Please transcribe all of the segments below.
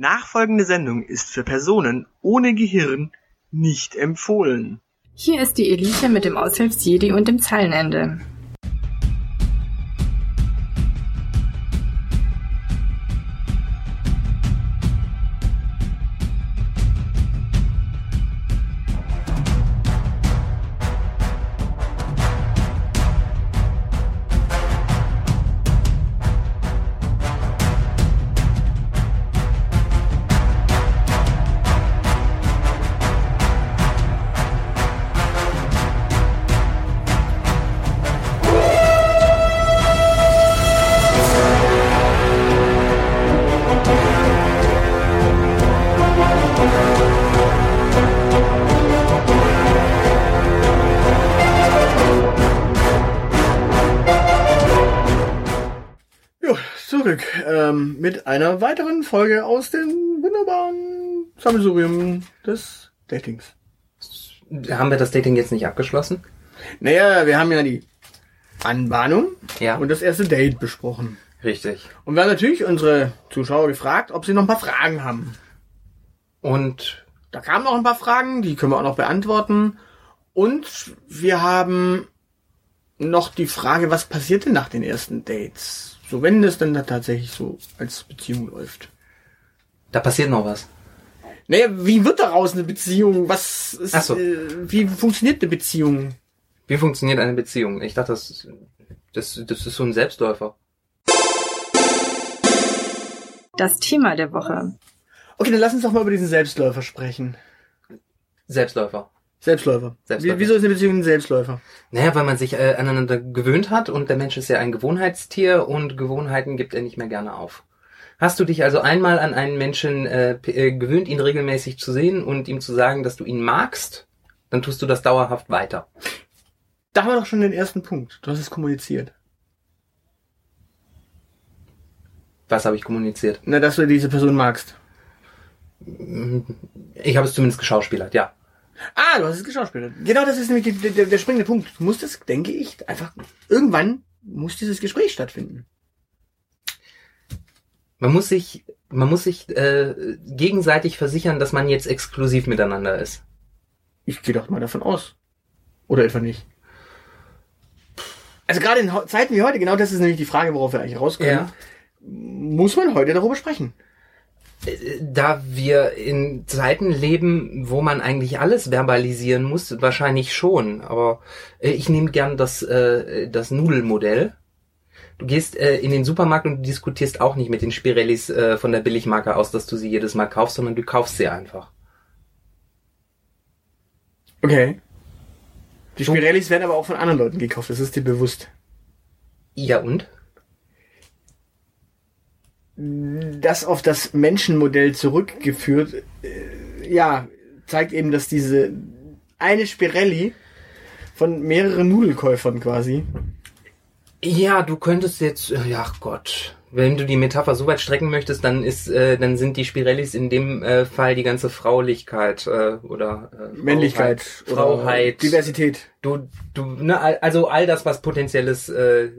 Nachfolgende Sendung ist für Personen ohne Gehirn nicht empfohlen. Hier ist die Elite mit dem Aushilfsjedi und dem Zeilenende. Mit einer weiteren Folge aus dem wunderbaren Sammelsurium des Datings. Haben wir das Dating jetzt nicht abgeschlossen? Naja, wir haben ja die Anbahnung Ja. und das erste Date besprochen. Richtig. Und wir haben natürlich unsere Zuschauer gefragt, ob sie noch ein paar Fragen haben. Und Da kamen noch ein paar Fragen, die können wir auch noch beantworten. Und wir haben noch die Frage, was passiert denn nach den ersten Dates? So, wenn das dann da tatsächlich so als Beziehung läuft. da passiert noch was. Naja, wie wird daraus eine Beziehung? Was ist, Ach so. äh, wie funktioniert eine Beziehung? Wie funktioniert eine Beziehung? Ich dachte, das, das, das ist so ein Selbstläufer. Das Thema der Woche. Okay, dann lass uns doch mal über diesen Selbstläufer sprechen. Selbstläufer. Selbstläufer. Selbstläufer. Wie, wieso ist eine Beziehung ein Selbstläufer? Naja, weil man sich äh, aneinander gewöhnt hat und der Mensch ist ja ein Gewohnheitstier und Gewohnheiten gibt er nicht mehr gerne auf. Hast du dich also einmal an einen Menschen äh, äh, gewöhnt, ihn regelmäßig zu sehen und ihm zu sagen, dass du ihn magst, dann tust du das dauerhaft weiter. Da haben wir doch schon den ersten Punkt. Du hast es kommuniziert. Was habe ich kommuniziert? Na, dass du diese Person magst. Ich habe es zumindest geschauspielert, ja. Ah, du hast es geschauspielert. Genau, das ist nämlich die, der, der springende Punkt. Du musst es, denke ich, einfach, irgendwann muss dieses Gespräch stattfinden. Man muss sich, man muss sich äh, gegenseitig versichern, dass man jetzt exklusiv miteinander ist. Ich gehe doch mal davon aus. Oder etwa nicht. Also gerade in Zeiten wie heute, genau das ist nämlich die Frage, worauf wir eigentlich rauskommen. Ja. Muss man heute darüber sprechen? Da wir in Zeiten leben, wo man eigentlich alles verbalisieren muss, wahrscheinlich schon. Aber äh, ich nehme gern das, äh, das Nudelmodell. Du gehst äh, in den Supermarkt und du diskutierst auch nicht mit den Spirellis äh, von der Billigmarke aus, dass du sie jedes Mal kaufst, sondern du kaufst sie einfach. Okay. Die Spirellis werden aber auch von anderen Leuten gekauft, das ist dir bewusst. Ja und? Das auf das Menschenmodell zurückgeführt, äh, ja, zeigt eben, dass diese eine Spirelli von mehreren Nudelkäufern quasi. Ja, du könntest jetzt, äh, ja Gott, wenn du die Metapher so weit strecken möchtest, dann ist, äh, dann sind die Spirellis in dem äh, Fall die ganze Fraulichkeit äh, oder äh, Männlichkeit, Frauheit, oder Diversität. Du, du, ne, also all das, was potenzielles, äh,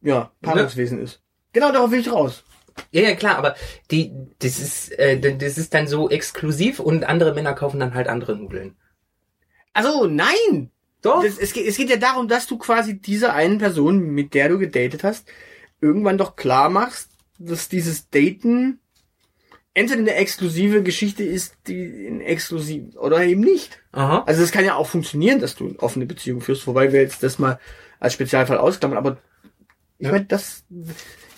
Ja, Paarungswesen ist. Genau darauf will ich raus. ja, ja klar, aber die, das ist, äh, das ist dann so exklusiv und andere Männer kaufen dann halt andere Nudeln. Also nein! Doch. Das, es, geht, es geht ja darum, dass du quasi dieser einen Person, mit der du gedatet hast, irgendwann doch klar machst, dass dieses Daten entweder eine exklusive Geschichte ist, die in exklusiv oder eben nicht. Aha. Also das kann ja auch funktionieren, dass du eine offene Beziehung führst, wobei wir jetzt das mal als Spezialfall ausklammern, aber ich Ja. meine, das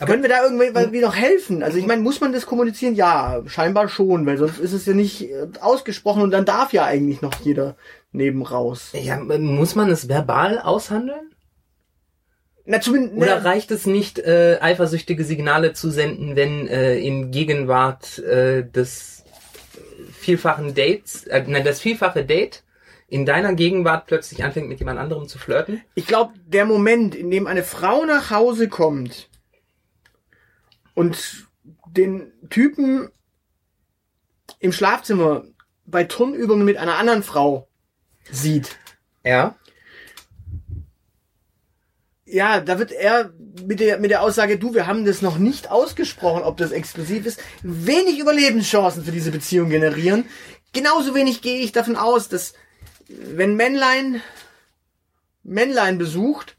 können wir da irgendwie noch helfen? Also ich meine, muss man das kommunizieren? Ja, scheinbar schon, weil sonst ist es ja nicht äh, ausgesprochen und dann darf ja eigentlich noch jeder neben raus. Ja, muss man es verbal aushandeln? Na, zumindest, Oder ne, reicht es nicht, äh, eifersüchtige Signale zu senden, wenn äh, in Gegenwart äh, des vielfachen Dates, äh, nein, das vielfache Date in deiner Gegenwart plötzlich anfängt mit jemand anderem zu flirten? ich glaube, der Moment, in dem eine Frau nach Hause kommt und den Typen im Schlafzimmer bei Turnübungen mit einer anderen Frau sieht, Ja. ja, da wird er mit der, mit der Aussage, du, wir haben das noch nicht ausgesprochen, ob das exklusiv ist, wenig Überlebenschancen für diese Beziehung generieren. Genauso wenig gehe ich davon aus, dass wenn Männlein Männlein besucht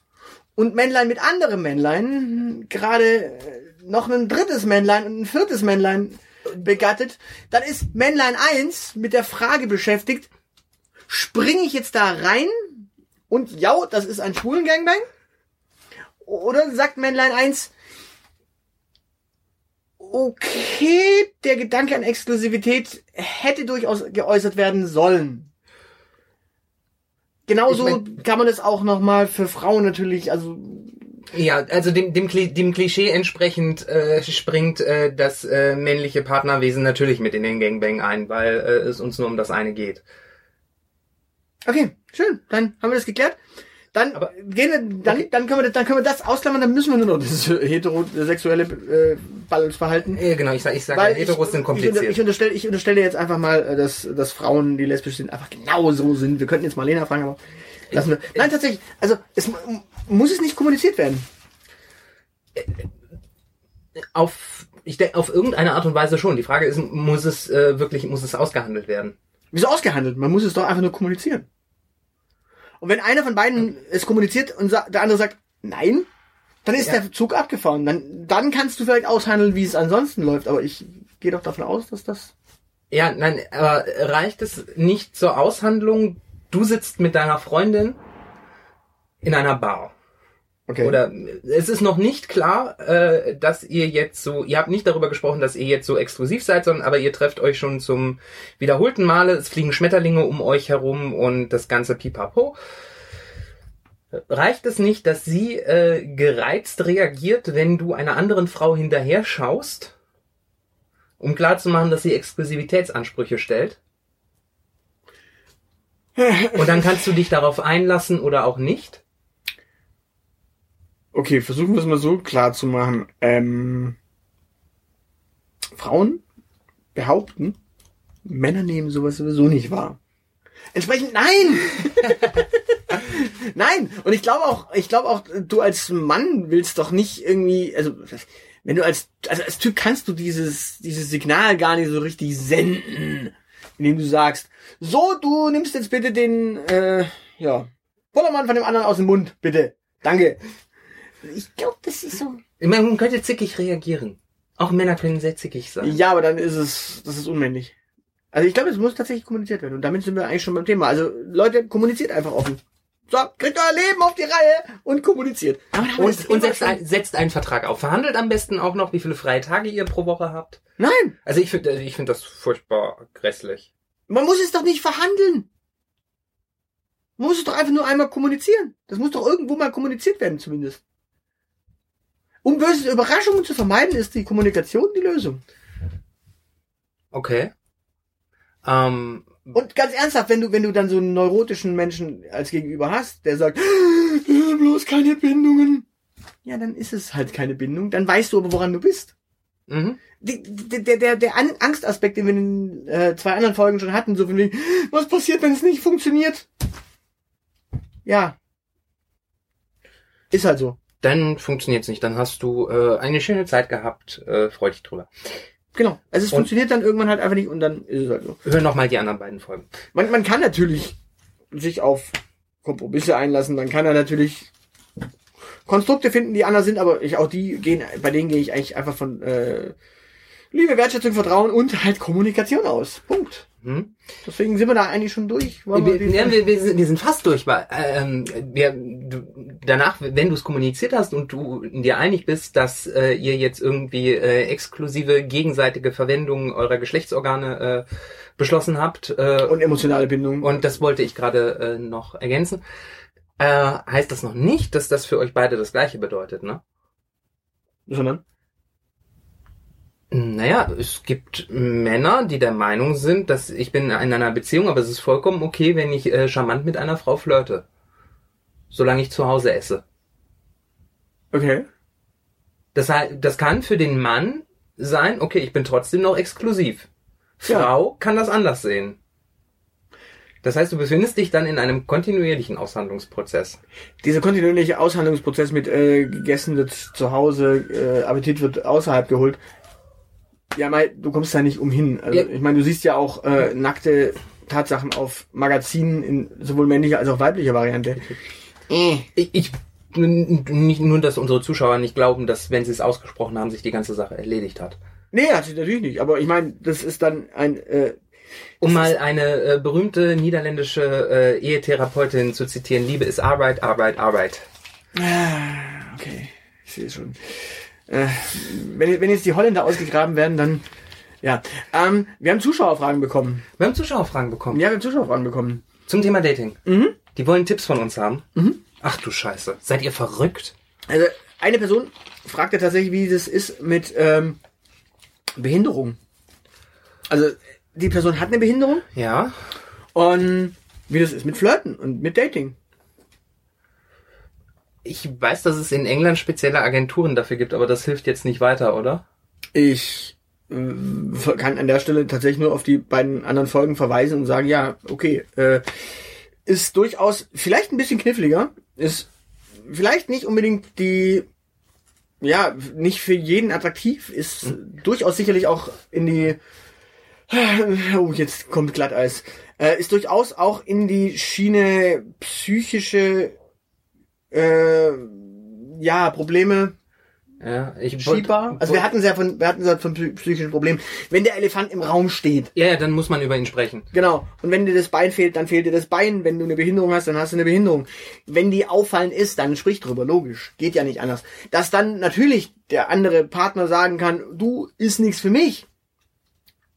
und Männlein mit anderem Männlein gerade äh, noch ein drittes Männlein und ein viertes Männlein begattet, dann ist Männlein 1 mit der Frage beschäftigt, springe ich jetzt da rein und ja, das ist ein schwulen Gangbang? Oder sagt Männlein 1, okay, der Gedanke an Exklusivität hätte durchaus geäußert werden sollen. Genauso Ich mein- kann man es auch nochmal für Frauen natürlich, also Ja, also dem, dem, dem Klischee entsprechend äh, springt äh, das äh, männliche Partnerwesen natürlich mit in den Gangbang ein, weil äh, es uns nur um das eine geht. Okay, schön. Dann haben wir das geklärt. Dann Aber- gehen wir, dann, Okay. dann können wir, dann können wir das ausklammern. Dann müssen wir nur noch das heterosexuelle äh, Ballungsverhalten. Äh, genau, ich sage, ich sag, ja, Heteros ich, sind Ich, kompliziert. ich unterstelle, ich unterstelle jetzt einfach mal, äh, dass, dass Frauen, die lesbisch sind, einfach genau so sind. Wir könnten jetzt mal Lena fragen, aber lassen wir. Nein, tatsächlich. Also es mu- muss es nicht kommuniziert werden. auf, ich denke, auf irgendeine Art und Weise schon. Die Frage ist, muss es äh, wirklich, muss es ausgehandelt werden? Wieso ausgehandelt? Man muss es doch einfach nur kommunizieren. Und wenn einer von beiden es kommuniziert und der andere sagt nein, dann ist Ja. der Zug abgefahren. Dann, dann kannst du vielleicht aushandeln, wie es ansonsten läuft. Aber ich gehe doch davon aus, dass das. Ja, nein, aber reicht es nicht zur Aushandlung? Du sitzt mit deiner Freundin in einer Bar. Okay. Oder es ist noch nicht klar, äh, dass ihr jetzt so, ihr habt nicht darüber gesprochen, dass ihr jetzt so exklusiv seid, sondern aber ihr trefft euch schon zum wiederholten Male, es fliegen Schmetterlinge um euch herum und das ganze Pipapo. Reicht es nicht, dass sie äh, gereizt reagiert, wenn du einer anderen Frau hinterher schaust, um klarzumachen, dass sie Exklusivitätsansprüche stellt? Und dann kannst du dich darauf einlassen oder auch nicht? Okay, versuchen wir es mal so klar zu machen. Ähm, Frauen behaupten, Männer nehmen sowas sowieso nicht wahr. Entsprechend nein! nein! Und ich glaube auch, ich glaube auch, du als Mann willst doch nicht irgendwie, also wenn du als, also als Typ kannst du dieses, dieses Signal gar nicht so richtig senden, indem du sagst, so, du nimmst jetzt bitte den, äh, ja, Bollermann von dem anderen aus dem Mund, bitte. Danke. Ich glaube, das ist so. Ich meine, man könnte zickig reagieren. Auch Männer können sehr zickig sein. Ja, aber dann ist es, das ist unmännlich. Also ich glaube, es muss tatsächlich kommuniziert werden. Und damit sind wir eigentlich schon beim Thema. Also Leute, kommuniziert einfach offen. So, kriegt euer Leben auf die Reihe und kommuniziert. Und, und setzt, ein, setzt einen Vertrag auf. Verhandelt am besten auch noch, wie viele freie Tage ihr pro Woche habt. Nein, Also ich finde ich finde das furchtbar grässlich. man muss es doch nicht verhandeln. Man muss es doch einfach nur einmal kommunizieren. Das muss doch irgendwo mal kommuniziert werden, zumindest. Um böse Überraschungen zu vermeiden, ist die Kommunikation die Lösung. Okay. Ähm, Und ganz ernsthaft, wenn du, wenn du dann so einen neurotischen Menschen als Gegenüber hast, der sagt, "Äh, bloß keine Bindungen. Ja, dann ist es halt keine Bindung. Dann weißt du aber, woran du bist. mhm. Der, der, der An- Angstaspekt, den wir in äh, zwei anderen Folgen schon hatten, so von wegen, was passiert, wenn es nicht funktioniert? Ja. Ist halt so. Dann funktioniert's nicht. Dann hast du äh, eine schöne Zeit gehabt. Äh, freu dich drüber. Genau. Also es Und- funktioniert dann irgendwann halt einfach nicht und dann ist es halt so. Hör noch mal die anderen beiden Folgen. Man, man kann natürlich sich auf Kompromisse einlassen, man kann ja natürlich Konstrukte finden, die anders sind, aber ich auch die gehen, bei denen gehe ich eigentlich einfach von äh, Liebe, Wertschätzung, Vertrauen und halt Kommunikation aus. Punkt. Hm? Deswegen sind wir da eigentlich schon durch. Wir, ja, wir, wir, sind, wir sind fast durch, weil ähm, wir, du, danach, wenn du es kommuniziert hast und du dir einig bist, dass äh, ihr jetzt irgendwie äh, exklusive gegenseitige Verwendung eurer Geschlechtsorgane äh, beschlossen habt, äh, und emotionale Bindung. und das wollte ich gerade äh, noch ergänzen, äh, heißt das noch nicht, dass das für euch beide das gleiche bedeutet, ne? sondern Naja, es gibt Männer, die der Meinung sind, dass ich bin in einer Beziehung, aber es ist vollkommen okay, wenn ich äh, charmant mit einer Frau flirte. Solange ich zu Hause esse. okay. Das, das kann für den Mann sein, okay, ich bin trotzdem noch exklusiv. Ja. Frau kann das anders sehen. Das heißt, du befindest dich dann in einem kontinuierlichen Aushandlungsprozess. Dieser kontinuierliche Aushandlungsprozess mit äh, gegessen wird zu Hause, äh, Appetit wird außerhalb geholt. Ja, mal, du kommst da nicht umhin. Also, Ja. Ich meine, du siehst ja auch äh, nackte Tatsachen auf Magazinen in sowohl männlicher als auch weiblicher Variante. Äh. Ich, ich nicht nur, dass unsere Zuschauer nicht glauben, dass wenn sie es ausgesprochen haben, sich die ganze Sache erledigt hat. Nee, hat sie natürlich nicht. Aber ich meine, das ist dann ein äh, Um mal eine äh, berühmte niederländische äh, Ehetherapeutin zu zitieren, Liebe ist Arbeit, Arbeit, Arbeit. Ah, okay, ich sehe es schon. Äh, wenn, wenn jetzt die Holländer ausgegraben werden, dann ja. Ähm, wir haben Zuschauerfragen bekommen. Wir haben Zuschauerfragen bekommen. Ja, wir haben Zuschauerfragen bekommen. Zum Thema Dating. Mhm. Die wollen Tipps von uns haben. Ach du Scheiße. Seid ihr verrückt? Also eine Person fragte tatsächlich, wie das ist mit ähm, Behinderung. Also die Person hat eine Behinderung Ja. und wie das ist mit Flirten und mit Dating. Ich weiß, dass es in England spezielle Agenturen dafür gibt, aber das hilft jetzt nicht weiter, oder? Ich äh, kann an der Stelle tatsächlich nur auf die beiden anderen Folgen verweisen und sagen, ja, okay, äh, ist durchaus vielleicht ein bisschen kniffliger, ist vielleicht nicht unbedingt die, ja, nicht für jeden attraktiv, ist durchaus sicherlich auch in die, oh, jetzt kommt Glatteis, äh, ist durchaus auch in die Schiene psychische, äh, ja, Probleme Ja, ich schiebbar. Also wir hatten es ja von, wir hatten es ja von psy- psychischen Problemen. Wenn der Elefant im Raum steht, Ja, ja, dann muss man über ihn sprechen. genau. Und wenn dir das Bein fehlt, dann fehlt dir das Bein. Wenn du eine Behinderung hast, dann hast du eine Behinderung. Wenn die auffallend ist, dann sprich drüber. Logisch. Geht ja nicht anders. Dass dann natürlich der andere Partner sagen kann, du ist nichts für mich.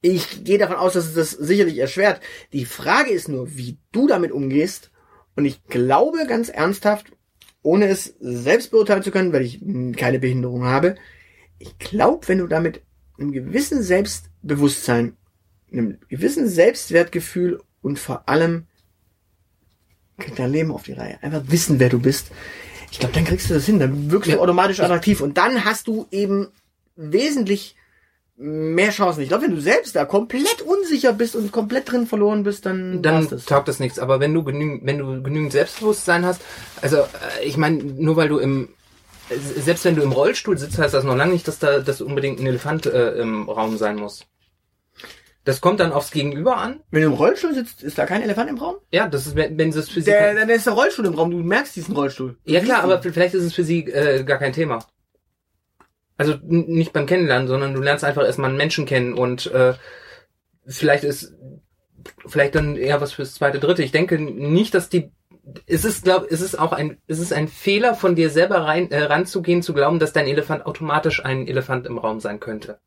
Ich gehe davon aus, dass es das sicherlich erschwert. Die Frage ist nur, wie du damit umgehst. Und ich glaube ganz ernsthaft, ohne es selbst beurteilen zu können, weil ich mh, keine Behinderung habe, ich glaube, wenn du damit einem gewissen Selbstbewusstsein, einem gewissen Selbstwertgefühl und vor allem kriegt dein Leben auf die Reihe. Einfach wissen, wer du bist. Ich glaube, dann kriegst du das hin. Dann wirkst Ja. automatisch attraktiv. Und dann hast du eben wesentlich mehr Chancen. Ich glaube, wenn du selbst da komplett unsicher bist und komplett drin verloren bist, dann, Dann das. taugt das nichts. Aber wenn du genügend, wenn du genügend Selbstbewusstsein hast, also äh, ich meine, nur weil du im äh, selbst wenn du im Rollstuhl sitzt, heißt das noch lange nicht, dass da dass unbedingt ein Elefant äh, im Raum sein muss. Das kommt dann aufs Gegenüber an. Wenn du im Rollstuhl sitzt, ist da kein Elefant im Raum? Ja, das ist, wenn wenn es für sie Der, dann ist der Rollstuhl im Raum. Du merkst diesen Rollstuhl. ja klar, aber vielleicht ist es für sie äh, gar kein Thema. Also nicht beim Kennenlernen, sondern du lernst einfach erstmal einen Menschen kennen und äh, vielleicht ist vielleicht dann eher was fürs zweite, dritte. Ich denke nicht, dass die es ist, glaub, es ist auch ein, es ist ein Fehler von dir selber rein, äh, ranzugehen, zu glauben, dass dein Elefant automatisch ein Elefant im Raum sein könnte.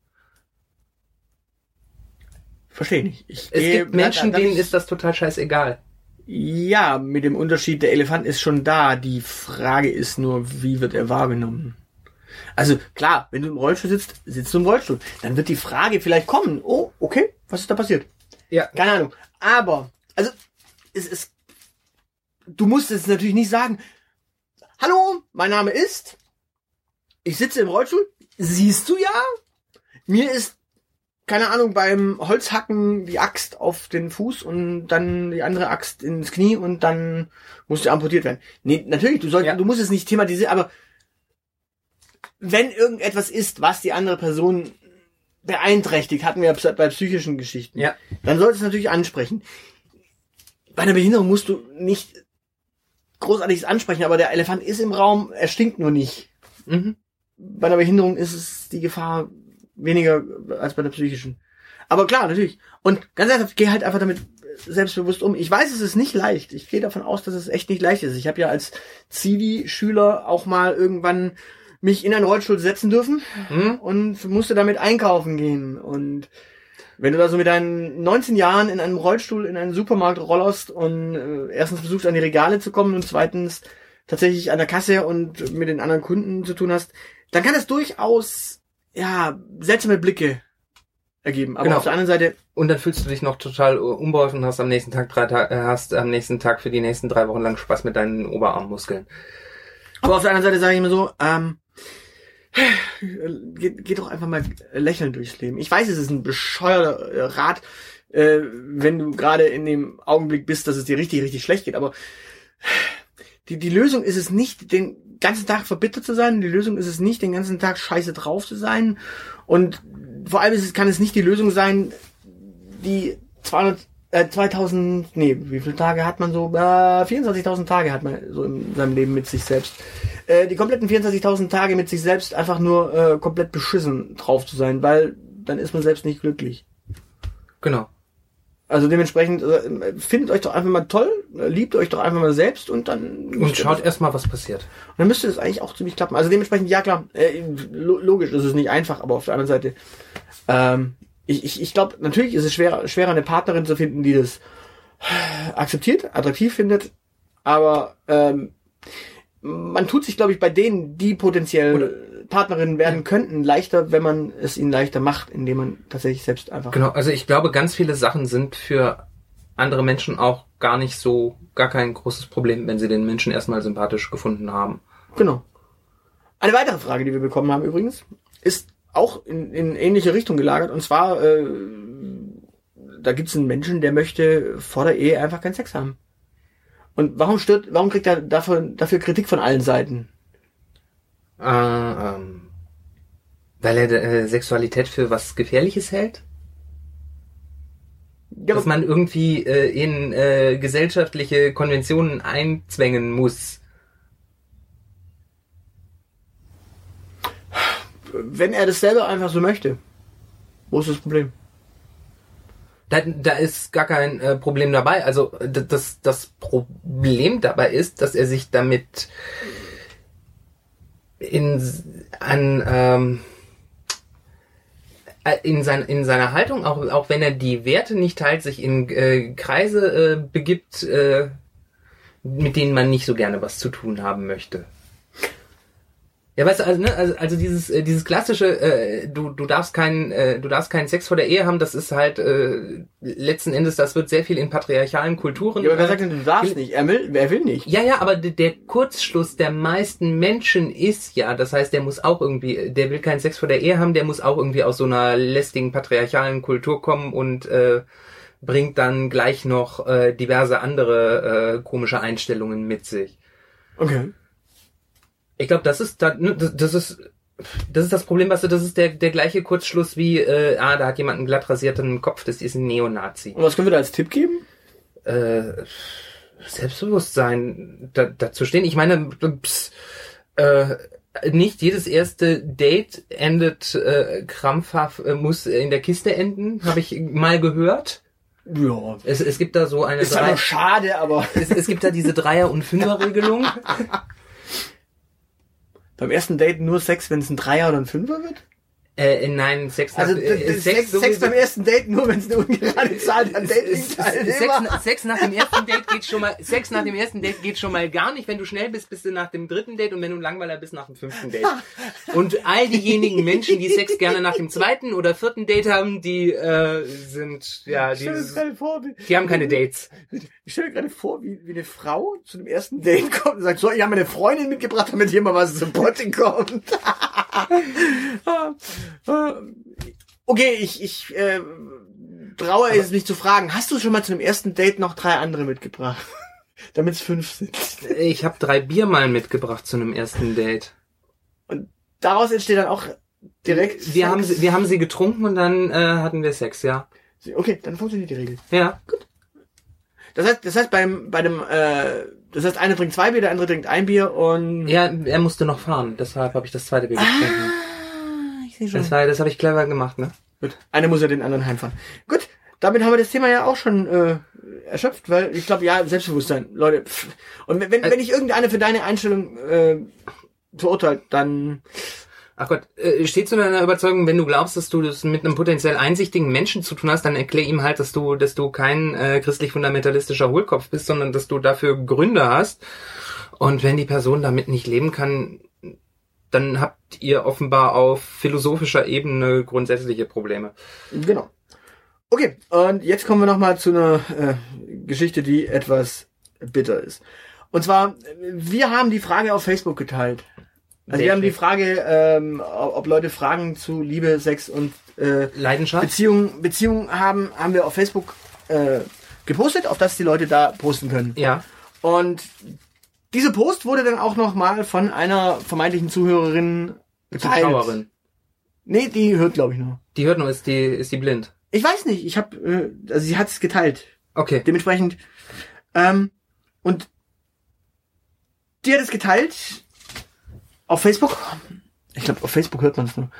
Verstehe nicht. Ich Es gehe- gibt Menschen, denen ist das total scheißegal. Ja, mit dem Unterschied, der Elefant ist schon da. Die Frage ist nur, wie wird er wahrgenommen? Also klar, wenn du im Rollstuhl sitzt, sitzt du im Rollstuhl. Dann wird die Frage vielleicht kommen, oh, okay, was ist da passiert? Ja. Keine Ahnung. Aber, also, es ist, du musst es natürlich nicht sagen, hallo, mein Name ist, ich sitze im Rollstuhl, siehst du ja, mir ist, keine Ahnung, beim Holzhacken die Axt auf den Fuß und dann die andere Axt ins Knie und dann muss die amputiert werden. Nee, natürlich, du sollst, Ja. du musst es nicht thematisieren, aber wenn irgendetwas ist, was die andere Person beeinträchtigt, hatten wir bei psychischen Geschichten, Ja. dann solltest du es natürlich ansprechen. Bei einer Behinderung musst du nicht großartiges ansprechen, aber der Elefant ist im Raum, er stinkt nur nicht. Mhm. Bei einer Behinderung ist es die Gefahr weniger als bei der psychischen. Aber klar, natürlich. Und ganz ernsthaft, geh halt einfach damit selbstbewusst um. Ich weiß, es ist nicht leicht. Ich gehe davon aus, dass es echt nicht leicht ist. Ich habe ja als Zivi-Schüler auch mal irgendwann mich in einen Rollstuhl setzen dürfen Mhm. und musste damit einkaufen gehen. Und wenn du da so mit deinen 19 Jahren in einem Rollstuhl in einen Supermarkt rollerst und äh, erstens versuchst an die Regale zu kommen und zweitens tatsächlich an der Kasse und mit den anderen Kunden zu tun hast, dann kann das durchaus ja seltsame Blicke ergeben. Aber Genau. auf der anderen Seite, Und dann fühlst du dich noch total äh, unbeholfen und hast am nächsten Tag drei Ta äh, hast am nächsten Tag für die nächsten drei Wochen lang Spaß mit deinen Oberarmmuskeln. aber auf der anderen Seite sage ich immer so, ähm, geht, geht doch einfach mal lächeln durchs Leben. Ich weiß, es ist ein bescheuerter äh, Rat, äh, wenn du gerade in dem Augenblick bist, dass es dir richtig, richtig schlecht geht, aber die, die Lösung ist es nicht, den ganzen Tag verbittert zu sein. Die Lösung ist es nicht, den ganzen Tag scheiße drauf zu sein. Und vor allem ist es, kann es nicht die Lösung sein, die 200, äh, 2000, nee, wie viele Tage hat man so? Äh, 24.000 Tage hat man so in seinem Leben mit sich selbst. Äh, die kompletten 24.000 Tage mit sich selbst einfach nur äh, komplett beschissen drauf zu sein, weil dann ist man selbst nicht glücklich. Genau. Also dementsprechend äh, findet euch doch einfach mal toll, äh, liebt euch doch einfach mal selbst und dann Und schaut erstmal, was passiert. und dann müsste das eigentlich auch ziemlich klappen. Also dementsprechend, ja klar, äh, lo logisch, das ist nicht einfach, aber auf der anderen Seite, ähm, ich, ich, ich glaube, natürlich ist es schwer, schwerer, eine Partnerin zu finden, die das akzeptiert, attraktiv findet, aber ähm, man tut sich, glaube ich, bei denen, die potenziell Partnerinnen werden könnten, leichter, wenn man es ihnen leichter macht, indem man tatsächlich selbst einfach. Genau, also ich glaube, ganz viele Sachen sind für andere Menschen auch gar nicht so, gar kein großes Problem, wenn sie den Menschen erstmal sympathisch gefunden haben. Genau. Eine weitere Frage, die wir bekommen haben übrigens, ist auch in, in ähnliche Richtung gelagert. Und zwar, äh, da gibt es einen Menschen, der möchte vor der Ehe einfach keinen Sex haben. Und warum stört, warum kriegt er dafür, dafür Kritik von allen Seiten? Äh, ähm, weil er äh, Sexualität für was Gefährliches hält? Ja, dass man irgendwie äh, in äh, gesellschaftliche Konventionen einzwängen muss. Wenn er das selber einfach so möchte, wo ist das Problem? Da, da ist gar kein äh, Problem dabei. Also das, das Problem dabei ist, dass er sich damit in an ähm, äh, in, sein, in seiner Haltung, auch, auch wenn er die Werte nicht teilt, sich in äh, Kreise äh, begibt, äh, mit denen man nicht so gerne was zu tun haben möchte. Ja, weißt du, also, ne, also, also dieses, äh, dieses klassische, äh, du, du darfst keinen, äh, du darfst keinen Sex vor der Ehe haben, das ist halt äh, letzten Endes, das wird sehr viel in patriarchalen Kulturen. Ja, aber wer äh, sagt denn, du darfst nicht? Er will, wer will nicht? ja, ja, aber der Kurzschluss der meisten Menschen ist ja, das heißt, der muss auch irgendwie, der will keinen Sex vor der Ehe haben, der muss auch irgendwie aus so einer lästigen patriarchalen Kultur kommen und äh, bringt dann gleich noch äh, diverse andere äh, komische Einstellungen mit sich. Okay. Ich glaube, das ist da, ne, das, ist das ist das Problem, weißt du, das ist der der gleiche Kurzschluss wie äh, ah, da hat jemand einen glatt rasierten Kopf, das ist ein Neonazi. Und was können wir da als Tipp geben? Äh, Selbstbewusstsein da, dazu stehen. Ich meine, pss, äh, nicht jedes erste Date endet äh, krampfhaft, äh, muss in der Kiste enden, habe ich mal gehört. Ja. Es, es gibt da so eine Ist zwar drei, noch schade, aber es, es gibt da diese Dreier- und Fünfer-Regelung. beim ersten Date nur Sex, wenn es ein Dreier oder ein Fünfer wird? Äh, nein, Sex, Also nach, äh, Sex, Sex, sowieso- beim ersten Date nur, wenn es eine ungerade Zahl an Sex, Dating-Teilnehmer na- Sex nach dem ersten Date geht schon mal, Sex nach dem ersten Date geht schon mal gar nicht. Wenn du schnell bist, bist du nach dem dritten Date und wenn du Langweiler bist, nach dem fünften Date. Und all diejenigen Menschen, die Sex gerne nach dem zweiten oder vierten Date haben, die äh, sind, ja, die, vor, wie, die haben keine Dates. ich stell mir gerade vor, wie, wie eine Frau zu dem ersten Date kommt und sagt, so, ich habe meine Freundin mitgebracht, damit hier mal was zum Potte kommt. okay, ich, ich äh, traue es mich zu fragen, hast du schon mal zu dem ersten Date noch drei andere mitgebracht? Damit es fünf sind. Ich habe drei Bier mal mitgebracht zu einem ersten Date. Daraus entsteht dann auch direkt. Wir Sex. haben, sie, wir haben sie getrunken und dann äh, hatten wir Sex, ja. Okay, dann funktioniert die Regel. Ja. Das heißt, das heißt beim bei dem äh, das heißt einer trinkt zwei Bier, der andere trinkt ein Bier und Ja, er musste noch fahren, deshalb habe ich das zweite Bier getrunken. Ah, sehe schon. Das war, das habe ich clever gemacht, ne? Gut, einer muss ja den anderen heimfahren. Gut, damit haben wir das Thema ja auch schon äh, erschöpft, weil ich glaube, ja, Selbstbewusstsein, Leute. Pff. Und wenn, wenn, wenn ich irgendeine für deine Einstellung äh, verurteilt, dann Ach Gott, äh, steht zu deiner Überzeugung, wenn du glaubst, dass du das mit einem potenziell einsichtigen Menschen zu tun hast, dann erklär ihm halt, dass du, dass du kein äh, christlich-fundamentalistischer Hohlkopf bist, sondern dass du dafür Gründe hast. Und wenn die Person damit nicht leben kann, dann habt ihr offenbar auf philosophischer Ebene grundsätzliche Probleme. genau. Okay, und jetzt kommen wir noch mal zu einer äh, Geschichte, die etwas bitter ist. Und zwar, wir haben die Frage auf Facebook geteilt. Also wir haben die Frage, ähm, ob Leute Fragen zu Liebe, Sex und äh, Leidenschaft? Beziehungen Beziehung haben, haben wir auf Facebook äh, gepostet, auf das die Leute da posten können. Ja. Und diese Post wurde dann auch nochmal von einer vermeintlichen Zuhörerin geteilt. Zuschauerin. Nee, die hört, glaube ich, nur. Die hört nur, ist die, ist die blind. Ich weiß nicht, ich habe, äh, also sie hat es geteilt. Okay. Dementsprechend, ähm, und die hat es geteilt auf Facebook. Ich glaube, auf Facebook hört man es nur.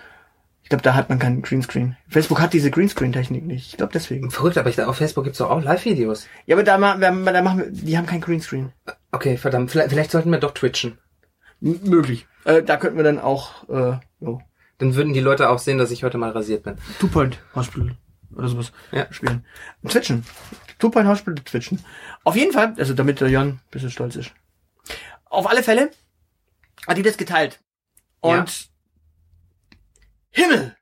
Ich glaube, da hat man keinen Greenscreen. Facebook hat diese Greenscreen-Technik nicht. Ich glaube deswegen. Verrückt, aber ich, auf Facebook gibt's doch auch Live-Videos. Ja, aber da, ma- da machen wir, die haben keinen Greenscreen. Okay, verdammt. Vielleicht, vielleicht sollten wir doch twitchen. M möglich. Äh, da könnten wir dann auch, äh, jo, Dann würden die Leute auch sehen, dass ich heute mal rasiert bin. Two Point Hospital oder sowas Ja. spielen. Twitchen. Two Point Hospital twitchen. Auf jeden Fall, also damit der Jan ein bisschen stolz ist. Auf alle Fälle hat die das geteilt. Und Himmel!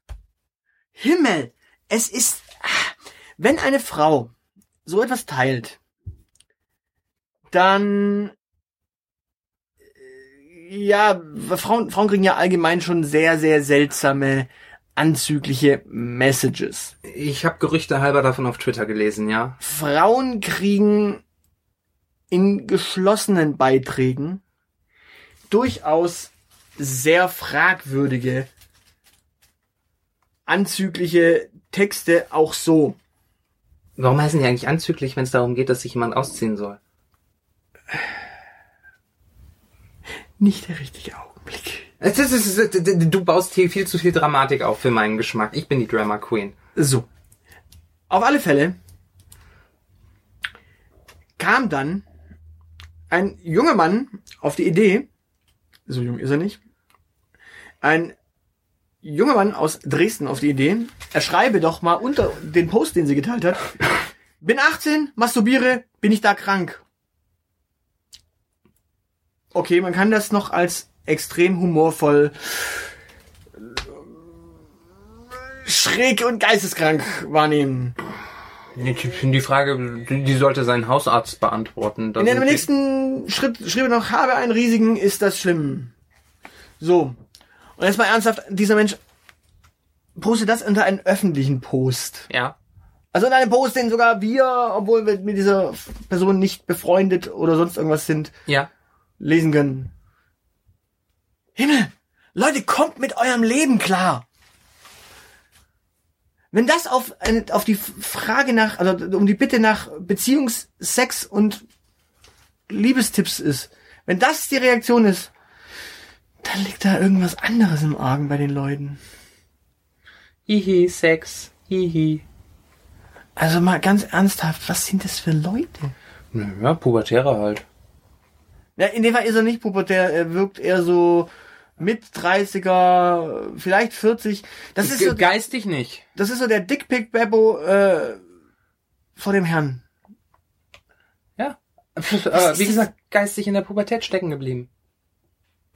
Himmel! Es ist, wenn eine Frau so etwas teilt, dann äh, ja, Frauen, Frauen kriegen ja allgemein schon sehr, sehr seltsame, anzügliche Messages. Ich habe Gerüchte halber davon auf Twitter gelesen, ja. Frauen kriegen in geschlossenen Beiträgen durchaus sehr fragwürdige, anzügliche Texte auch so. Warum heißen die eigentlich anzüglich, wenn es darum geht, dass sich jemand ausziehen soll? Nicht der richtige Augenblick. Du baust hier viel zu viel Dramatik auf für meinen Geschmack. Ich bin die Drama Queen. So. Auf alle Fälle kam dann ein junger Mann auf die Idee, so jung ist er nicht, ein junger Mann aus Dresden auf die Idee, er schreibe doch mal unter den Post, den sie geteilt hat, bin 18, masturbiere, bin ich da krank. Okay, man kann das noch als extrem humorvoll schräg und geisteskrank wahrnehmen. Die Frage, die sollte sein Hausarzt beantworten. In dem nächsten Schritt schrieb er noch, habe einen riesigen, ist das schlimm. So. Und jetzt mal ernsthaft, dieser Mensch postet das unter einen öffentlichen Post. Ja. Also in einem Post, den sogar wir, obwohl wir mit dieser Person nicht befreundet oder sonst irgendwas sind, Ja. lesen können. Himmel! Leute, kommt mit eurem Leben klar! Wenn das auf, auf die Frage nach, also um die Bitte nach Beziehungs-, Sex- und Liebestipps ist, wenn das die Reaktion ist, dann liegt da irgendwas anderes im Argen bei den Leuten. Hihi, Sex. Hihi. Also mal ganz ernsthaft, was sind das für Leute? Ja, Pubertäre halt. Ja, in dem Fall ist er nicht pubertär, er wirkt eher so mit 30er, vielleicht 40. Das ist so, Geistig nicht. das ist so der Dickpick Beppo äh, vor dem Herrn. Ja. Aber wie gesagt, geistig in der Pubertät stecken geblieben.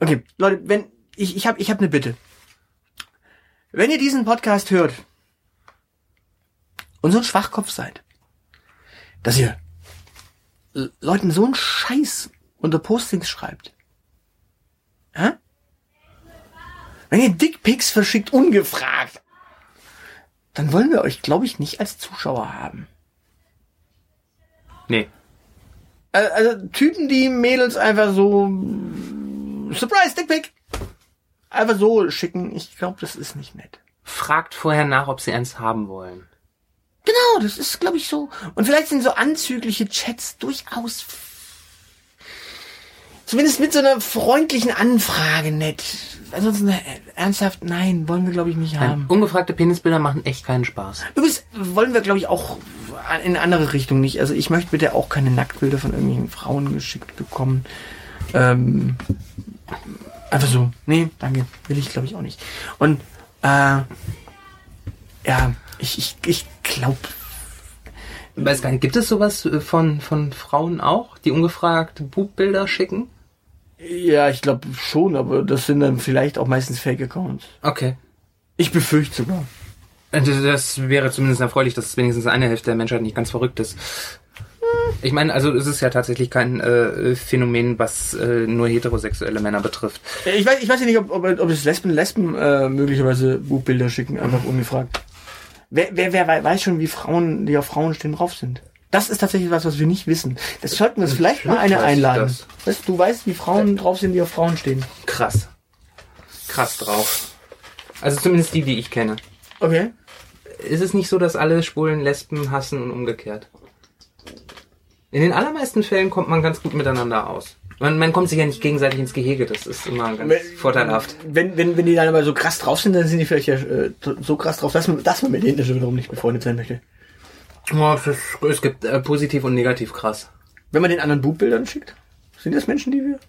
Okay, Leute, wenn ich ich habe ich habe eine Bitte. Wenn ihr diesen Podcast hört und so ein Schwachkopf seid, dass ihr Leuten so einen Scheiß unter Postings schreibt. Hä? Wenn ihr Dickpics verschickt ungefragt, dann wollen wir euch, glaube ich, nicht als Zuschauer haben. Nee. Also Typen, die Mädels einfach so Surprise Dickpic einfach so schicken, ich glaube, das ist nicht nett. Fragt vorher nach, ob sie eins haben wollen. Genau, das ist, glaube ich, so. Und vielleicht sind so anzügliche Chats durchaus zumindest mit so einer freundlichen Anfrage nett. Ansonsten äh, ernsthaft, nein, wollen wir, glaube ich, nicht haben. Nein, ungefragte Penisbilder machen echt keinen Spaß. Übrigens wollen wir, glaube ich, auch in andere Richtung nicht. Also ich möchte bitte auch keine Nacktbilder von irgendwelchen Frauen geschickt bekommen. Ähm, einfach so. Nee, danke. Will ich, glaube ich, auch nicht. Und äh, ja, ich, ich, ich glaube, Weiß gar nicht, gibt es sowas äh, von, von Frauen auch, die ungefragt Bubbilder schicken? ja, ich glaube schon, aber das sind dann vielleicht auch meistens Fake-Accounts. Okay. Ich befürchte sogar. Also Das wäre zumindest erfreulich, dass wenigstens eine Hälfte der Menschheit nicht ganz verrückt ist. Ich meine, also es ist ja tatsächlich kein äh, Phänomen, was äh, nur heterosexuelle Männer betrifft. Ich weiß, ich weiß ja nicht, ob, ob, ob es Lesben, Lesben äh, möglicherweise Buchbilder schicken, einfach ungefragt. Wer, wer, wer wei- weiß schon, wie Frauen, die auf Frauen stehen, drauf sind? Das ist tatsächlich was, was wir nicht wissen. Das sollten wir uns vielleicht mal eine einladen. das. Weißt, du du weißt, wie Frauen drauf sind, die auf Frauen stehen. Krass. Krass drauf. Also zumindest die, die ich kenne. Okay. Ist es nicht so, dass alle Schwulen Lesben hassen und umgekehrt? In den allermeisten Fällen kommt man ganz gut miteinander aus. Man, man kommt sich ja nicht gegenseitig ins Gehege, das ist immer ganz vorteilhaft. Wenn, wenn, wenn die dann aber so krass drauf sind, dann sind die vielleicht ja äh, so krass drauf, dass man, dass man mit denen schon wiederum nicht befreundet sein möchte. Es, ist, es gibt äh, positiv und negativ krass. Wenn man den anderen Buchbildern schickt, sind das Menschen, die wir?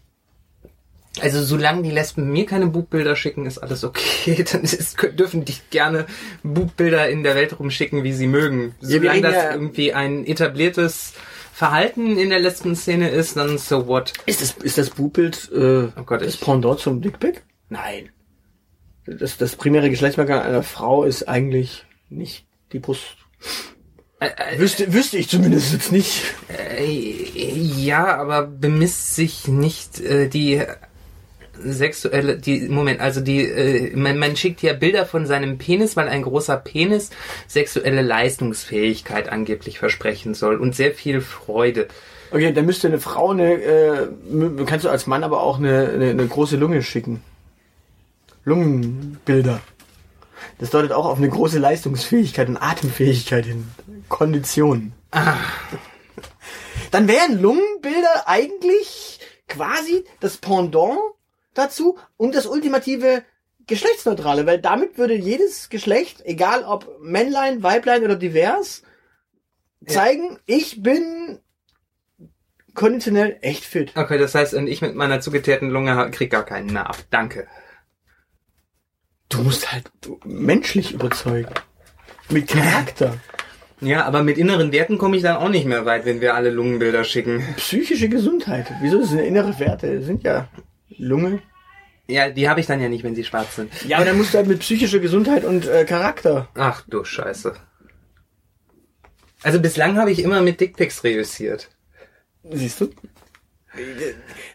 Also solange die Lesben mir keine Bubbilder schicken, ist alles okay. Dann ist, dürfen die gerne Bubbilder in der Welt rumschicken, wie sie mögen. Ja, Solange das ja- irgendwie ein etabliertes Verhalten in der Lesben-Szene ist, dann so what. Ist das, ist das Buchbild äh, Oh Gott, das Pendant zum Dickpick? Nein. Das, das primäre Geschlechtsmerkmal einer Frau ist eigentlich nicht die Brust. Äh, äh, Wüsste, wüsste ich zumindest jetzt nicht. äh, ja, aber bemisst sich nicht äh, die sexuelle, die, Moment, also die, äh, man, man schickt ja Bilder von seinem Penis, weil ein großer Penis sexuelle Leistungsfähigkeit angeblich versprechen soll und sehr viel Freude. Okay, dann müsste eine Frau eine, äh, kannst du als Mann aber auch eine, eine, eine große Lunge schicken. Lungenbilder. Das deutet auch auf eine große Leistungsfähigkeit und Atemfähigkeit hin. Kondition. Dann wären Lungenbilder eigentlich quasi das Pendant dazu und das ultimative Geschlechtsneutrale, weil damit würde jedes Geschlecht, egal ob Männlein, Weiblein oder divers, zeigen, ich bin konditionell echt fit. Okay, das heißt, ich mit meiner zugeteerten Lunge krieg gar keinen ab. Danke. Du musst halt menschlich überzeugen. Mit Charakter. Ja, aber mit inneren Werten komme ich dann auch nicht mehr weit, wenn wir alle Lungenbilder schicken. Psychische Gesundheit. Wieso? Das sind innere Werte. Sind ja Lunge. Ja, die habe ich dann ja nicht, wenn sie schwarz sind. Ja, aber dann musst du halt mit psychischer Gesundheit und äh, Charakter. Ach du Scheiße. Also bislang habe ich immer mit Dickpics reüssiert. Siehst du?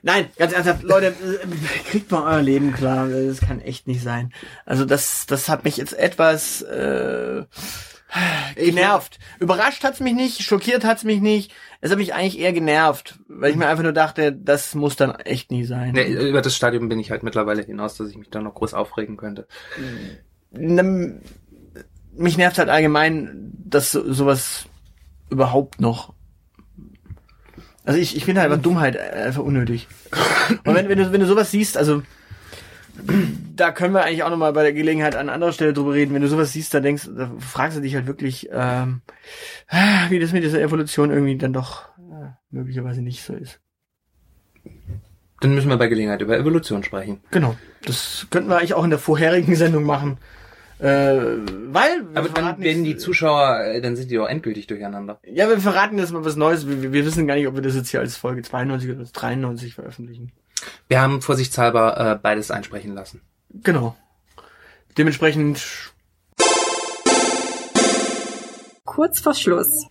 Nein, ganz ernsthaft, Leute, äh, kriegt mal euer Leben klar. Das kann echt nicht sein. Also das, das hat mich jetzt etwas äh, genervt. Überrascht hat's mich nicht, schockiert hat's mich nicht. Es hat mich eigentlich eher genervt, weil ich mir einfach nur dachte, das muss dann echt nie sein. Ja, über das Stadium bin ich halt mittlerweile hinaus, dass ich mich da noch groß aufregen könnte. Nem- mich nervt halt allgemein, dass so, sowas überhaupt noch. Also ich, ich finde halt einfach Dummheit einfach unnötig. Und wenn, wenn, du, wenn du sowas siehst, also da können wir eigentlich auch nochmal bei der Gelegenheit an anderer Stelle drüber reden. Wenn du sowas siehst, da denkst, da fragst du dich halt wirklich, ähm, wie das mit dieser Evolution irgendwie dann doch äh, möglicherweise nicht so ist. Dann müssen wir bei Gelegenheit über Evolution sprechen. Genau. Das könnten wir eigentlich auch in der vorherigen Sendung machen. Äh, weil Aber dann werden die Zuschauer, äh, dann sind die auch endgültig durcheinander. Ja, wir verraten jetzt mal was Neues. Wir, wir wissen gar nicht, ob wir das jetzt hier als Folge 92 oder als 93 veröffentlichen. Wir haben vorsichtshalber äh, beides einsprechen lassen. Genau. Dementsprechend, Kurz vor Schluss.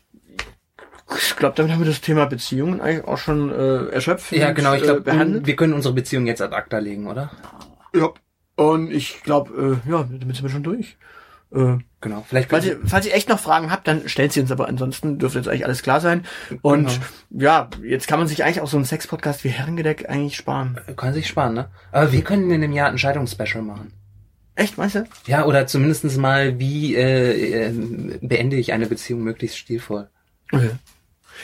ich glaube, damit haben wir das Thema Beziehungen eigentlich auch schon äh, erschöpft. Ja, genau, ich äh, glaube, behandelt. wir können unsere Beziehung jetzt ad acta legen, oder? Ja. Und ich glaube, äh, ja, damit sind wir schon durch. Äh, Genau. Vielleicht falls, ihr, falls ihr echt noch Fragen habt, dann stellt sie uns, aber ansonsten dürfte jetzt eigentlich alles klar sein. Und Genau. ja, jetzt kann man sich eigentlich auch so einen Sex-Podcast wie Herrengedeck eigentlich sparen. Sie, kann sich sparen, ne? Aber wir können in dem Jahr ein Scheidungsspecial machen. Echt, meinst du? Ja, oder zumindestens mal, wie äh, äh, beende ich eine Beziehung möglichst stilvoll. Okay.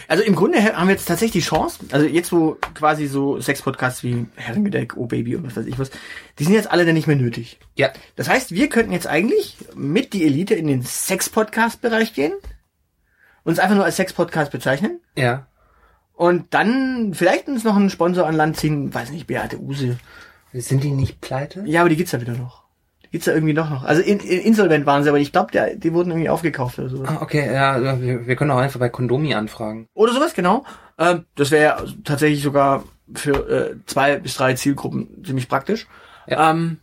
Also im Grunde haben wir jetzt tatsächlich die Chance, also jetzt wo quasi so Sex-Podcasts wie Herrengedeck, Oh Baby und was weiß ich was, die sind jetzt alle dann nicht mehr nötig. Ja, Das heißt, wir könnten jetzt eigentlich mit die Elite in den Sex-Podcast-Bereich gehen, uns einfach nur als Sex-Podcast bezeichnen ja. und dann vielleicht uns noch einen Sponsor an Land ziehen, weiß nicht, Beate Use. Sind die nicht pleite? Ja, aber die gibt's ja wieder noch. Gibt's ja irgendwie doch noch. Also in, in, insolvent waren sie, aber ich glaube, die wurden irgendwie aufgekauft oder sowas. Ah, okay, ja, ja, wir, wir können auch einfach bei Kondomi anfragen. Oder sowas, genau. Ähm, das wäre tatsächlich sogar für äh, zwei bis drei Zielgruppen ziemlich praktisch. Ja. Ähm,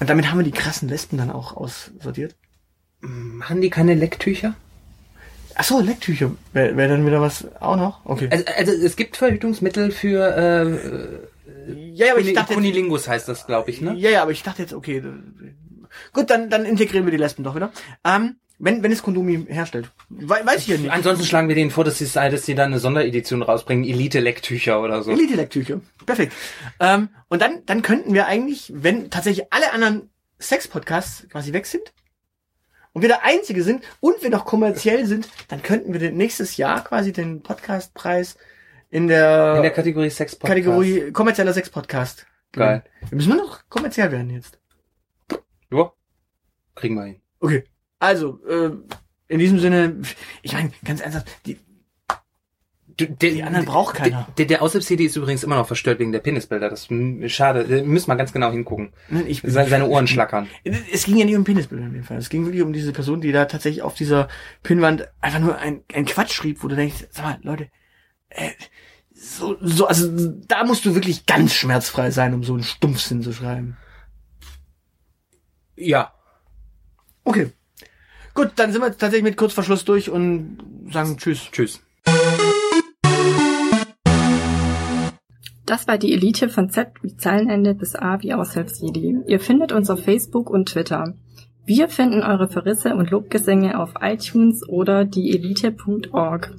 und damit haben wir die krassen Lesben dann auch aussortiert. Machen die keine Lecktücher? Ach so, Lecktücher. Wäre wär dann wieder was auch noch? Okay. Also, also es gibt Verhütungsmittel für äh, ja, ja, aber ich dachte jetzt, Kunilingus heißt das, glaube ich, ne? ja, ja, aber ich dachte jetzt, okay. Gut, dann, dann integrieren wir die Lesben doch wieder. Ähm, wenn, wenn es Kondomi herstellt. We weiß ich ja nicht. Ansonsten schlagen wir denen vor, dass sie, dass sie dann eine Sonderedition rausbringen, Elite-Lecktücher oder so. Elite-Lecktücher. Perfekt. Ähm, und dann, dann könnten wir eigentlich, wenn tatsächlich alle anderen Sex-Podcasts quasi weg sind und wir der Einzige sind und wir noch kommerziell sind, dann könnten wir nächstes Jahr quasi den Podcastpreis in der, In der Kategorie Sex Podcast. Kategorie kommerzieller Sex-Podcast. Geil. Wir müssen nur noch kommerziell werden jetzt. Ja. Kriegen wir hin. Okay. Also, äh, in diesem Sinne, ich meine, ganz ernsthaft, die, Du, der, Die anderen braucht keiner. Der, der Aushilfs-CD ist übrigens immer noch verstört wegen der Penisbilder. Das ist schade. Da Müssen wir ganz genau hingucken. ich, Seine, seine Ohren schlackern. Es ging ja nicht um Penisbilder in dem Fall. Es ging wirklich um diese Person, die da tatsächlich auf dieser Pinnwand einfach nur ein, ein Quatsch schrieb, wo du denkst, sag mal, Leute, äh, so, so, also da musst du wirklich ganz schmerzfrei sein, um so einen Stumpfsinn zu schreiben. Ja. Okay. Gut, dann sind wir tatsächlich mit Kurzverschluss durch und sagen Tschüss. Tschüss. Das war die Elite von Z wie Zeilenende bis A wie Aushilfsjedi. Ihr findet uns auf Facebook und Twitter. Wir finden eure Verrisse und Lobgesänge auf iTunes oder dieelite.org.